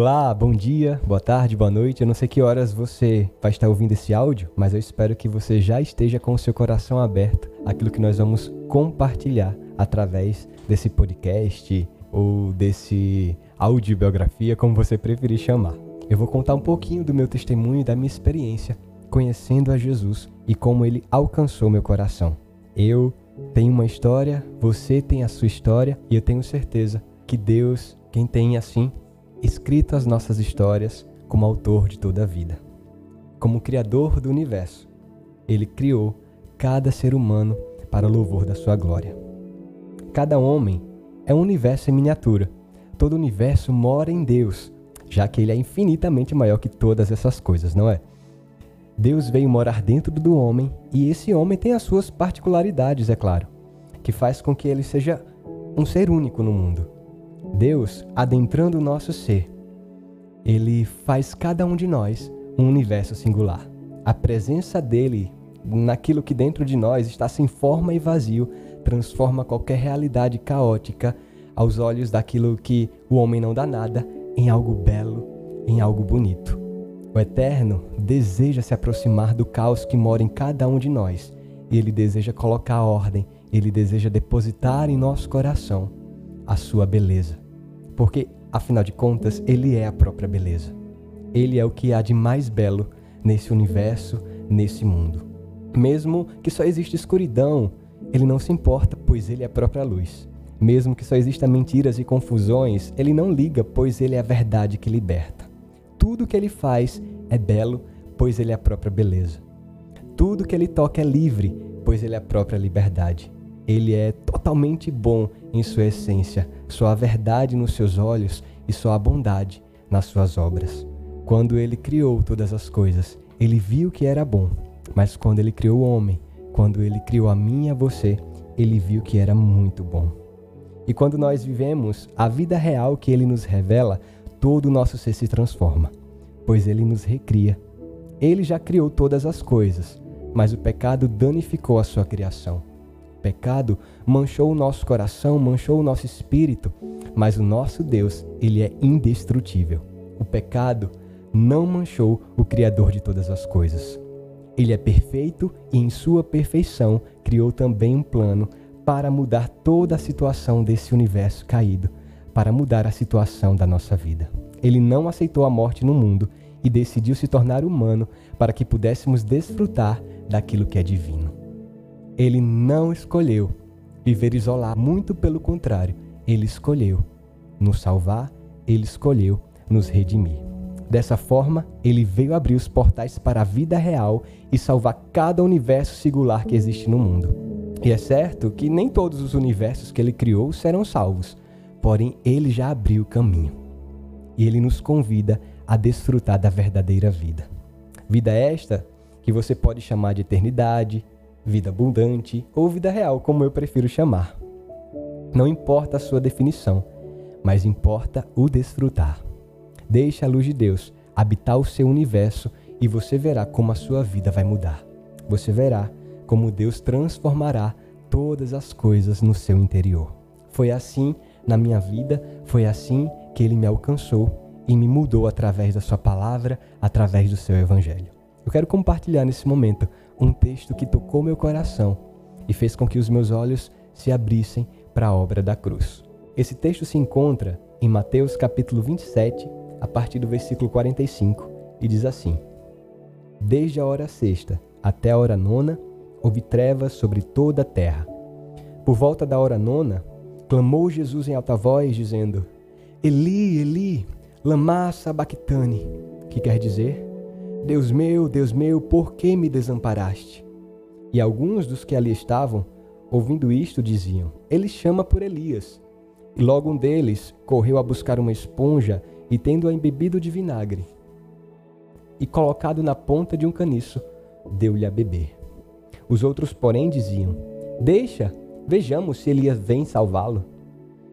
Olá, bom dia, boa tarde, boa noite. Eu não sei que horas você vai estar ouvindo esse áudio, mas eu espero que você já esteja com o seu coração aberto àquilo que nós vamos compartilhar através desse podcast ou desse audiobiografia, como você preferir chamar. Eu vou contar um pouquinho do meu testemunho e da minha experiência conhecendo a Jesus e como ele alcançou meu coração. Eu tenho uma história, você tem a sua história e eu tenho certeza que Deus, quem tem assim escrito as nossas histórias como autor de toda a vida. Como Criador do universo, ele criou cada ser humano para louvor da sua glória. Cada homem é um universo em miniatura. Todo universo mora em Deus, já que ele é infinitamente maior que todas essas coisas, não é? Deus veio morar dentro do homem e esse homem tem as suas particularidades, é claro, que faz com que ele seja um ser único no mundo. Deus, adentrando o nosso ser, ele faz cada um de nós um universo singular. A presença dele naquilo que dentro de nós está sem forma e vazio transforma qualquer realidade caótica aos olhos daquilo que o homem não dá nada em algo belo, em algo bonito. O Eterno deseja se aproximar do caos que mora em cada um de nós ele deseja colocar ordem, ele deseja depositar em nosso coração a sua beleza. Porque, afinal de contas, ele é a própria beleza. Ele é o que há de mais belo nesse universo, nesse mundo. Mesmo que só exista escuridão, ele não se importa, pois ele é a própria luz. Mesmo que só exista mentiras e confusões, ele não liga, pois ele é a verdade que liberta. Tudo que ele faz é belo, pois ele é a própria beleza. Tudo que ele toca é livre, pois ele é a própria liberdade. Ele é totalmente bom em sua essência, só há verdade nos seus olhos e só há bondade nas suas obras. Quando ele criou todas as coisas, ele viu que era bom, mas quando ele criou o homem, quando ele criou a mim e a você, ele viu que era muito bom. E quando nós vivemos a vida real que ele nos revela, todo o nosso ser se transforma, pois ele nos recria. Ele já criou todas as coisas, mas o pecado danificou a sua criação pecado manchou o nosso coração, manchou o nosso espírito, mas o nosso Deus, ele é indestrutível. O pecado não manchou o Criador de todas as coisas. Ele é perfeito e, em sua perfeição, criou também um plano para mudar toda a situação desse universo caído, para mudar a situação da nossa vida. Ele não aceitou a morte no mundo e decidiu se tornar humano para que pudéssemos desfrutar daquilo que é divino. Ele não escolheu viver isolado, muito pelo contrário, ele escolheu nos salvar, ele escolheu nos redimir. Dessa forma, ele veio abrir os portais para a vida real e salvar cada universo singular que existe no mundo. E é certo que nem todos os universos que ele criou serão salvos, porém ele já abriu o caminho. E ele nos convida a desfrutar da verdadeira vida. Vida esta que você pode chamar de eternidade, vida abundante ou vida real, como eu prefiro chamar. Não importa a sua definição, mas importa o desfrutar. Deixe a luz de Deus habitar o seu universo e você verá como a sua vida vai mudar. Você verá como Deus transformará todas as coisas no seu interior. Foi assim na minha vida, foi assim que ele me alcançou e me mudou através da sua palavra, através do seu evangelho. Eu quero compartilhar nesse momento um texto que tocou meu coração e fez com que os meus olhos se abrissem para a obra da cruz. Esse texto se encontra em Mateus capítulo 27, a partir do versículo 45, e diz assim: Desde a hora sexta até a hora nona, houve trevas sobre toda a terra. Por volta da hora nona, clamou Jesus em alta voz, dizendo: Eli, Eli, lama sabachthani, que quer dizer: Deus meu, Deus meu, por que me desamparaste? E alguns dos que ali estavam, ouvindo isto, diziam: Ele chama por Elias. E logo um deles correu a buscar uma esponja e, tendo-a embebido de vinagre e colocado na ponta de um caniço, deu-lhe a beber. Os outros, porém, diziam: Deixa, vejamos se Elias vem salvá-lo.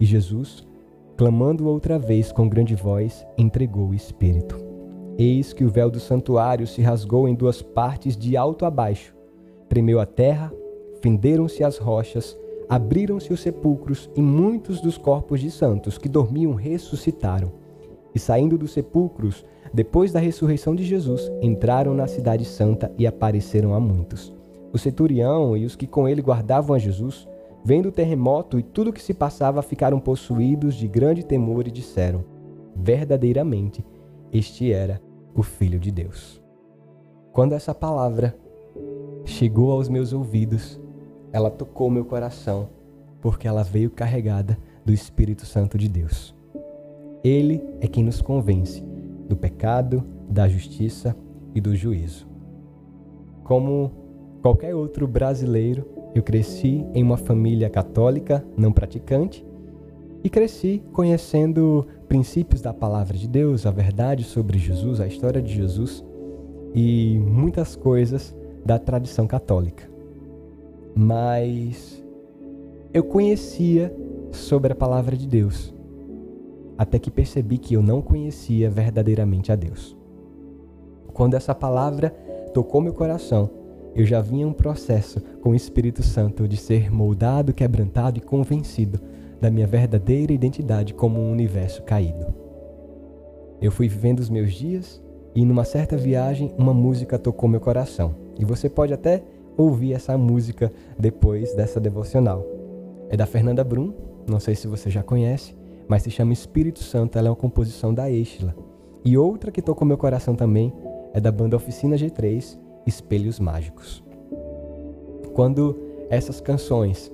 E Jesus, clamando outra vez com grande voz, entregou o Espírito. Eis que o véu do santuário se rasgou em duas partes de alto a baixo. Tremeu a terra, fenderam-se as rochas, abriram-se os sepulcros e muitos dos corpos de santos que dormiam ressuscitaram. e saindo dos sepulcros, depois da ressurreição de Jesus, entraram na Cidade Santa e apareceram a muitos. O centurião e os que com ele guardavam a Jesus, vendo o terremoto e tudo o que se passava, ficaram possuídos de grande temor e disseram: Verdadeiramente, este era o Filho de Deus. Quando essa palavra chegou aos meus ouvidos, ela tocou meu coração, porque ela veio carregada do Espírito Santo de Deus. Ele é quem nos convence do pecado, da justiça e do juízo. Como qualquer outro brasileiro, eu cresci em uma família católica não praticante e cresci conhecendo princípios da palavra de Deus, a verdade sobre Jesus, a história de Jesus e muitas coisas da tradição católica. Mas eu conhecia sobre a palavra de Deus, até que percebi que eu não conhecia verdadeiramente a Deus. Quando essa palavra tocou meu coração, eu já vinha um processo com o Espírito Santo de ser moldado, quebrantado e convencido da minha verdadeira identidade como um universo caído. Eu fui vivendo os meus dias e numa certa viagem uma música tocou meu coração. E você pode até ouvir essa música depois dessa devocional. É da Fernanda Brum, não sei se você já conhece, mas se chama Espírito Santo, ela é uma composição da Estila. E outra que tocou meu coração também é da banda Oficina G3, Espelhos Mágicos. Quando essas canções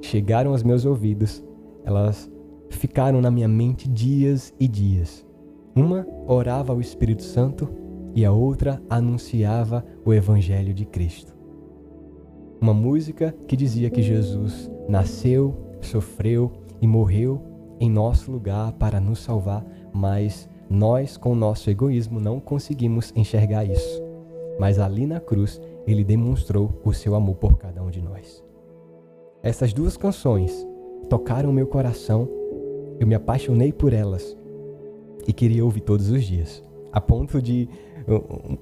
chegaram aos meus ouvidos, elas ficaram na minha mente dias e dias. Uma orava ao Espírito Santo e a outra anunciava o Evangelho de Cristo. Uma música que dizia que Jesus nasceu, sofreu e morreu em nosso lugar para nos salvar, mas nós, com nosso egoísmo, não conseguimos enxergar isso. Mas ali na cruz, ele demonstrou o seu amor por cada um de nós. Essas duas canções tocaram meu coração, eu me apaixonei por elas e queria ouvir todos os dias. A ponto de,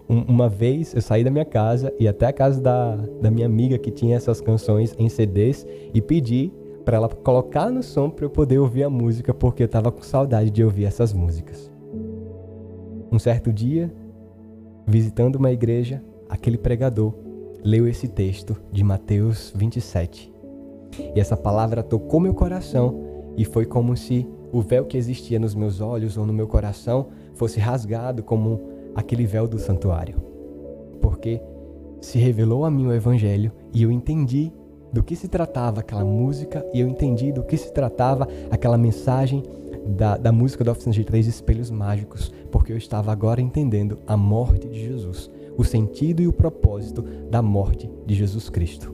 uma vez, eu saí da minha casa e até a casa da, da minha amiga que tinha essas canções em CDs e pedi para ela colocar no som para eu poder ouvir a música, porque eu estava com saudade de ouvir essas músicas. Um certo dia, visitando uma igreja, aquele pregador leu esse texto de Mateus 27. E essa palavra tocou meu coração e foi como se o véu que existia nos meus olhos ou no meu coração fosse rasgado como aquele véu do santuário. Porque se revelou a mim o evangelho e eu entendi do que se tratava aquela música e eu entendi do que se tratava aquela mensagem da, da música da Oficina de Três Espelhos Mágicos, porque eu estava agora entendendo a morte de Jesus, o sentido e o propósito da morte de Jesus Cristo,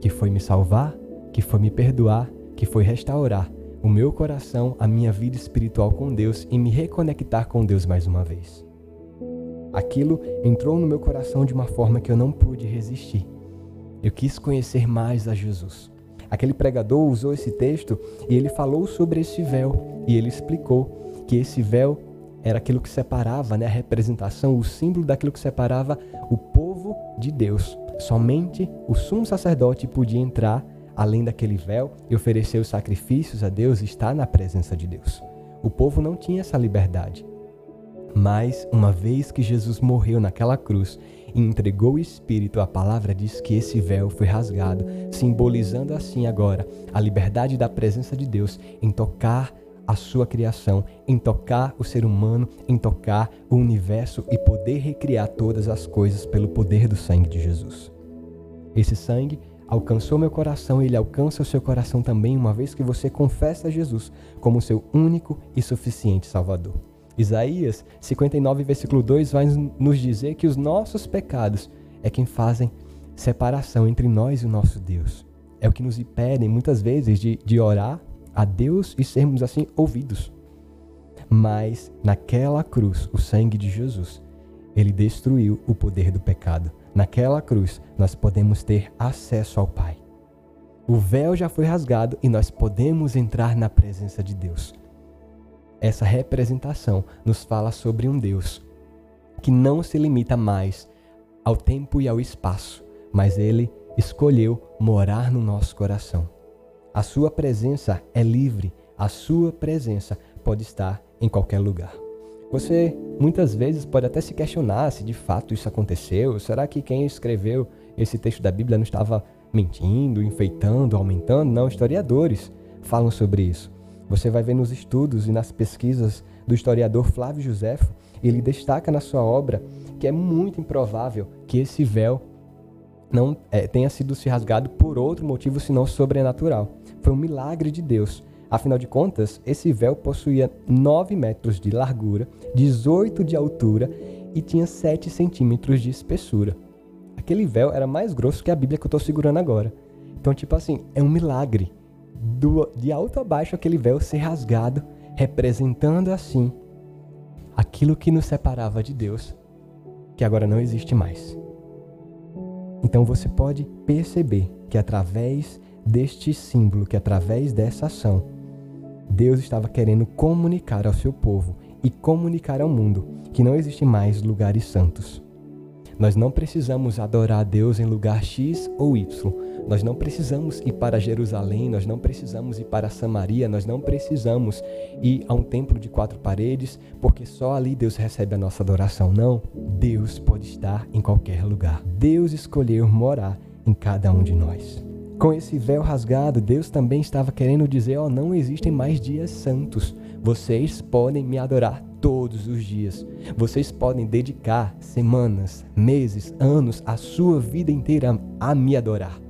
que foi me salvar, que foi me perdoar, que foi restaurar o meu coração, a minha vida espiritual com Deus e me reconectar com Deus mais uma vez. Aquilo entrou no meu coração de uma forma que eu não pude resistir. Eu quis conhecer mais a Jesus. Aquele pregador usou esse texto e ele falou sobre esse véu e ele explicou que esse véu era aquilo que separava, né, a representação, o símbolo daquilo que separava o povo de Deus. Somente o sumo sacerdote podia entrar além daquele véu e oferecer os sacrifícios a Deus e estar na presença de Deus. O povo não tinha essa liberdade. Mas, uma vez que Jesus morreu naquela cruz e entregou o Espírito, a palavra diz que esse véu foi rasgado, simbolizando assim agora a liberdade da presença de Deus em tocar a sua criação, em tocar o ser humano, em tocar o universo e poder recriar todas as coisas pelo poder do sangue de Jesus. Esse sangue alcançou meu coração ele alcança o seu coração também, uma vez que você confessa Jesus como seu único e suficiente Salvador. Isaías 59, versículo 2 vai nos dizer que os nossos pecados é quem fazem separação entre nós e o nosso Deus. É o que nos impedem muitas vezes de, de orar a Deus e sermos assim ouvidos. Mas naquela cruz, o sangue de Jesus, ele destruiu o poder do pecado. Naquela cruz, nós podemos ter acesso ao Pai. O véu já foi rasgado e nós podemos entrar na presença de Deus. Essa representação nos fala sobre um Deus que não se limita mais ao tempo e ao espaço, mas ele escolheu morar no nosso coração. A sua presença é livre, a sua presença pode estar em qualquer lugar. Você muitas vezes pode até se questionar se de fato isso aconteceu. Será que quem escreveu esse texto da Bíblia não estava mentindo, enfeitando, aumentando? Não, historiadores falam sobre isso. Você vai ver nos estudos e nas pesquisas do historiador Flávio Josefo, ele destaca na sua obra que é muito improvável que esse véu não é, tenha sido se rasgado por outro motivo senão sobrenatural. Foi um milagre de Deus. Afinal de contas, esse véu possuía 9 metros de largura, 18 de altura e tinha 7 centímetros de espessura. Aquele véu era mais grosso que a Bíblia que eu estou segurando agora. Então, tipo assim, é um milagre do, de alto a baixo aquele véu ser rasgado, representando assim aquilo que nos separava de Deus, que agora não existe mais. Então você pode perceber que através deste símbolo, que através dessa ação, Deus estava querendo comunicar ao seu povo e comunicar ao mundo que não existem mais lugares santos. Nós não precisamos adorar a Deus em lugar X ou Y. Nós não precisamos ir para Jerusalém, nós não precisamos ir para Samaria, nós não precisamos ir a um templo de quatro paredes, porque só ali Deus recebe a nossa adoração. Não, Deus pode estar em qualquer lugar. Deus escolheu morar em cada um de nós. Com esse véu rasgado, Deus também estava querendo dizer: ó, oh, não existem mais dias santos. Vocês podem me adorar todos os dias. Vocês podem dedicar semanas, meses, anos, a sua vida inteira a me adorar.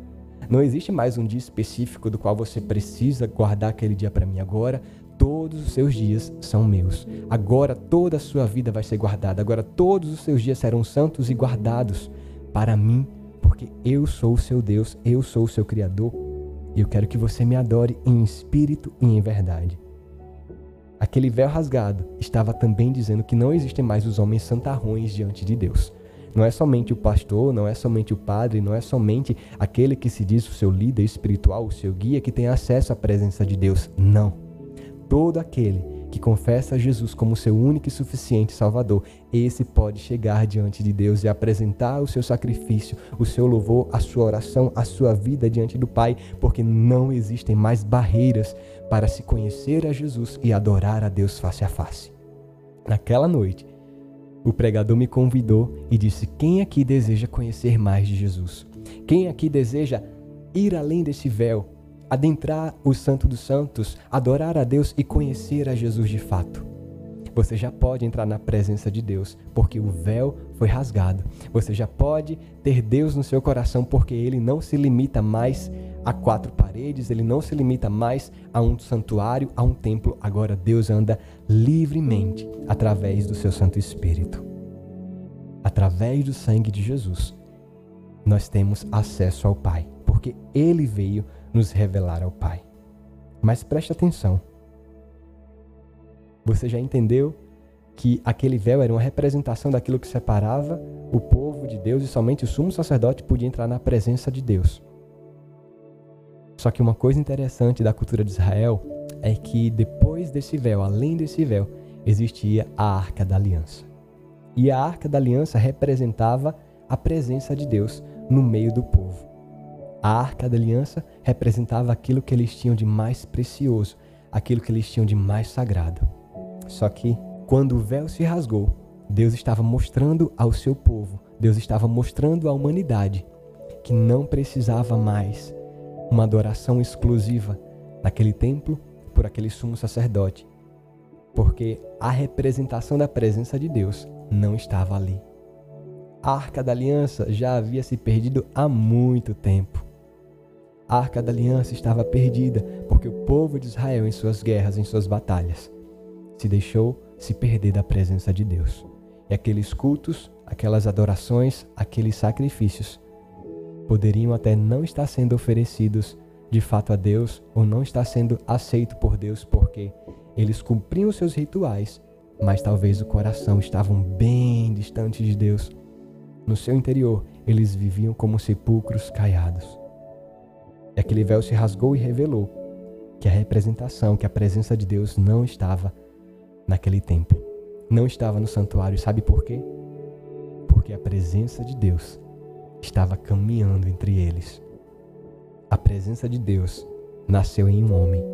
Não existe mais um dia específico do qual você precisa guardar aquele dia para mim agora. Todos os seus dias são meus. Agora toda a sua vida vai ser guardada. Agora todos os seus dias serão santos e guardados para mim, porque eu sou o seu Deus, eu sou o seu Criador. E eu quero que você me adore em espírito e em verdade. Aquele véu rasgado estava também dizendo que não existem mais os homens santarrões diante de Deus. Não é somente o pastor, não é somente o padre, não é somente aquele que se diz o seu líder espiritual, o seu guia, que tem acesso à presença de Deus. Não. Todo aquele que confessa Jesus como seu único e suficiente Salvador, esse pode chegar diante de Deus e apresentar o seu sacrifício, o seu louvor, a sua oração, a sua vida diante do Pai, porque não existem mais barreiras para se conhecer a Jesus e adorar a Deus face a face. Naquela noite, o pregador me convidou e disse: Quem aqui deseja conhecer mais de Jesus? Quem aqui deseja ir além desse véu, adentrar o Santo dos Santos, adorar a Deus e conhecer a Jesus de fato? Você já pode entrar na presença de Deus, porque o véu foi rasgado. Você já pode ter Deus no seu coração, porque ele não se limita mais a quatro paredes, ele não se limita mais a um santuário, a um templo. Agora Deus anda livremente através do seu Santo Espírito. Através do sangue de Jesus, nós temos acesso ao Pai, porque ele veio nos revelar ao Pai. Mas preste atenção. Você já entendeu que aquele véu era uma representação daquilo que separava o povo de Deus e somente o sumo sacerdote podia entrar na presença de Deus. Só que uma coisa interessante da cultura de Israel é que depois desse véu, além desse véu, existia a Arca da Aliança. E a Arca da Aliança representava a presença de Deus no meio do povo. A Arca da Aliança representava aquilo que eles tinham de mais precioso, aquilo que eles tinham de mais sagrado. Só que quando o véu se rasgou, Deus estava mostrando ao seu povo, Deus estava mostrando à humanidade que não precisava mais uma adoração exclusiva naquele templo por aquele sumo sacerdote, porque a representação da presença de Deus não estava ali. A arca da aliança já havia se perdido há muito tempo. A arca da aliança estava perdida porque o povo de Israel, em suas guerras, em suas batalhas, se deixou se perder da presença de Deus. E aqueles cultos, aquelas adorações, aqueles sacrifícios poderiam até não estar sendo oferecidos de fato a Deus ou não estar sendo aceito por Deus porque eles cumpriam seus rituais, mas talvez o coração estavam bem distante de Deus. No seu interior, eles viviam como sepulcros caiados. E aquele véu se rasgou e revelou que a representação, que a presença de Deus não estava naquele templo, não estava no santuário. Sabe por quê? Porque a presença de Deus estava caminhando entre eles. A presença de Deus nasceu em um homem.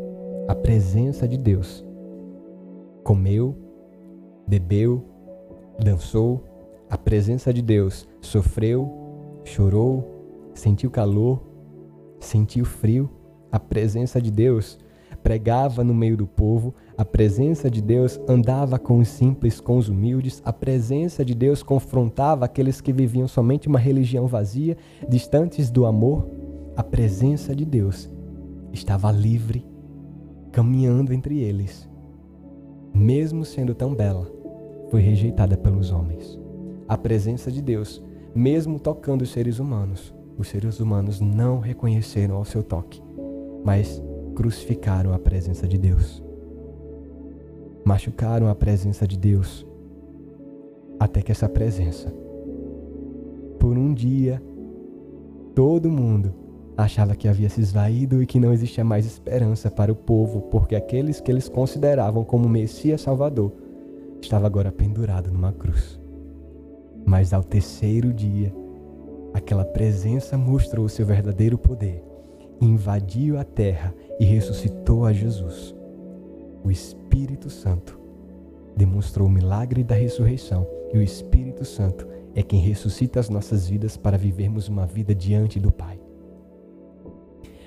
A presença de Deus comeu, bebeu, dançou, a presença de Deus sofreu, chorou, sentiu calor, sentiu frio, a presença de Deus pregava no meio do povo, a presença de Deus andava com os simples, com os humildes, a presença de Deus confrontava aqueles que viviam somente uma religião vazia, distantes do amor. A presença de Deus estava livre, caminhando entre eles. Mesmo sendo tão bela, foi rejeitada pelos homens. A presença de Deus, mesmo tocando os seres humanos, os seres humanos não reconheceram ao seu toque, mas crucificaram a presença de Deus. Machucaram a presença de Deus, até que essa presença, por um dia, todo mundo achava que havia se esvaído e que não existia mais esperança para o povo, porque aqueles que eles consideravam como Messias Salvador estava agora pendurado numa cruz. Mas ao terceiro dia, aquela presença mostrou seu verdadeiro poder, invadiu a terra e ressuscitou a Jesus. O Espírito Santo demonstrou o milagre da ressurreição e o Espírito Santo é quem ressuscita as nossas vidas para vivermos uma vida diante do Pai.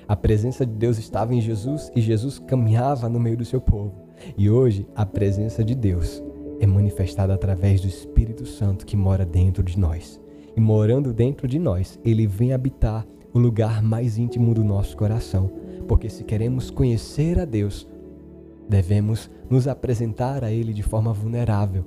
A presença de Deus estava em Jesus e Jesus caminhava no meio do seu povo. E hoje a presença de Deus é manifestada através do Espírito Santo que mora dentro de nós. Morando dentro de nós, ele vem habitar o lugar mais íntimo do nosso coração. Porque se queremos conhecer a Deus, devemos nos apresentar a Ele de forma vulnerável.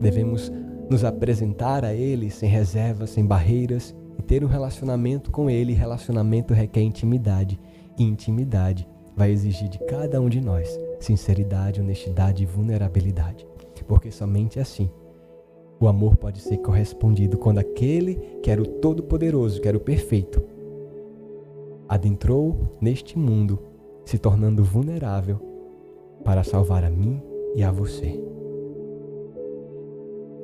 Devemos nos apresentar a Ele sem reservas, sem barreiras e ter um relacionamento com Ele. Relacionamento requer intimidade. E intimidade vai exigir de cada um de nós sinceridade, honestidade e vulnerabilidade porque somente assim o amor pode ser correspondido quando aquele que era o Todo-Poderoso, que era o perfeito, adentrou neste mundo, se tornando vulnerável para salvar a mim e a você.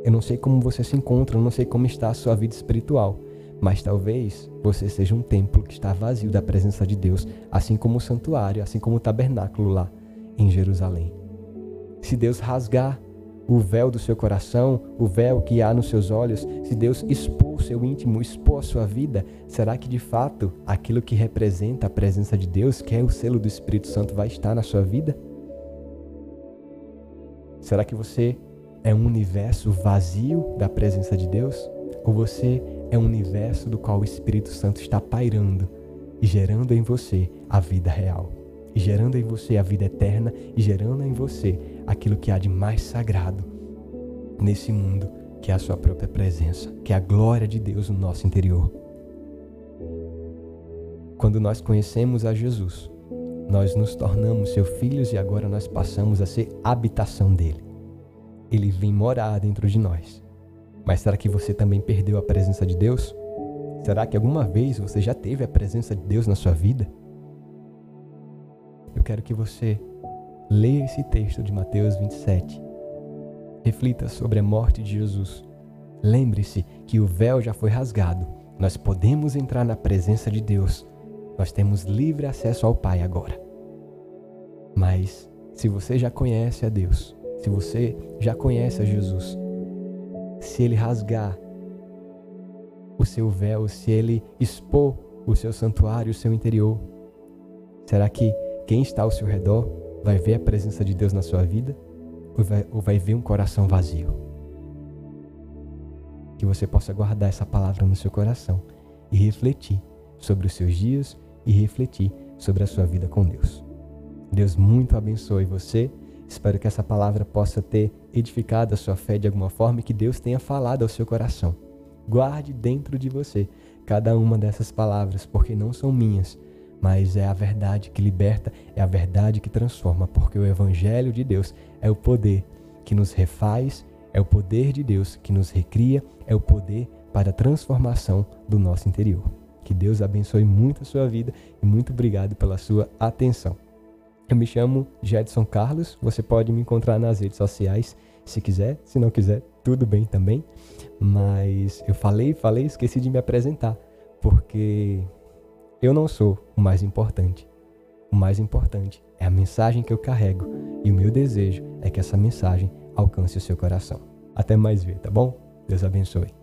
Eu não sei como você se encontra, eu não sei como está a sua vida espiritual, mas talvez você seja um templo que está vazio da presença de Deus, assim como o santuário, assim como o tabernáculo lá em Jerusalém. Se Deus rasgar o véu do seu coração, o véu que há nos seus olhos, se Deus expor o seu íntimo, expor a sua vida, será que de fato aquilo que representa a presença de Deus, que é o selo do Espírito Santo, vai estar na sua vida? Será que você é um universo vazio da presença de Deus? Ou você é um universo do qual o Espírito Santo está pairando e gerando em você a vida real? E gerando em você a vida eterna e gerando em você aquilo que há de mais sagrado nesse mundo, que é a sua própria presença, que é a glória de Deus no nosso interior. Quando nós conhecemos a Jesus, nós nos tornamos seus filhos e agora nós passamos a ser habitação dele. Ele vem morar dentro de nós. Mas será que você também perdeu a presença de Deus? Será que alguma vez você já teve a presença de Deus na sua vida? Eu quero que você Leia esse texto de Mateus 27. Reflita sobre a morte de Jesus. Lembre-se que o véu já foi rasgado. Nós podemos entrar na presença de Deus. Nós temos livre acesso ao Pai agora. Mas, se você já conhece a Deus, se você já conhece a Jesus, se ele rasgar o seu véu, se ele expor o seu santuário, o seu interior, será que quem está ao seu redor vai ver a presença de Deus na sua vida ou vai, ou vai ver um coração vazio? Que você possa guardar essa palavra no seu coração e refletir sobre os seus dias e refletir sobre a sua vida com Deus. Deus muito abençoe você. Espero que essa palavra possa ter edificado a sua fé de alguma forma e que Deus tenha falado ao seu coração. Guarde dentro de você cada uma dessas palavras, porque não são minhas, mas é a verdade que liberta, é a verdade que transforma, porque o Evangelho de Deus é o poder que nos refaz, é o poder de Deus que nos recria, é o poder para a transformação do nosso interior. Que Deus abençoe muito a sua vida e muito obrigado pela sua atenção. Eu me chamo Jedson Carlos, você pode me encontrar nas redes sociais se quiser, se não quiser, tudo bem também. Mas eu falei, falei, esqueci de me apresentar, porque eu não sou o mais importante. O mais importante é a mensagem que eu carrego e o meu desejo é que essa mensagem alcance o seu coração. Até mais ver, tá bom? Deus abençoe.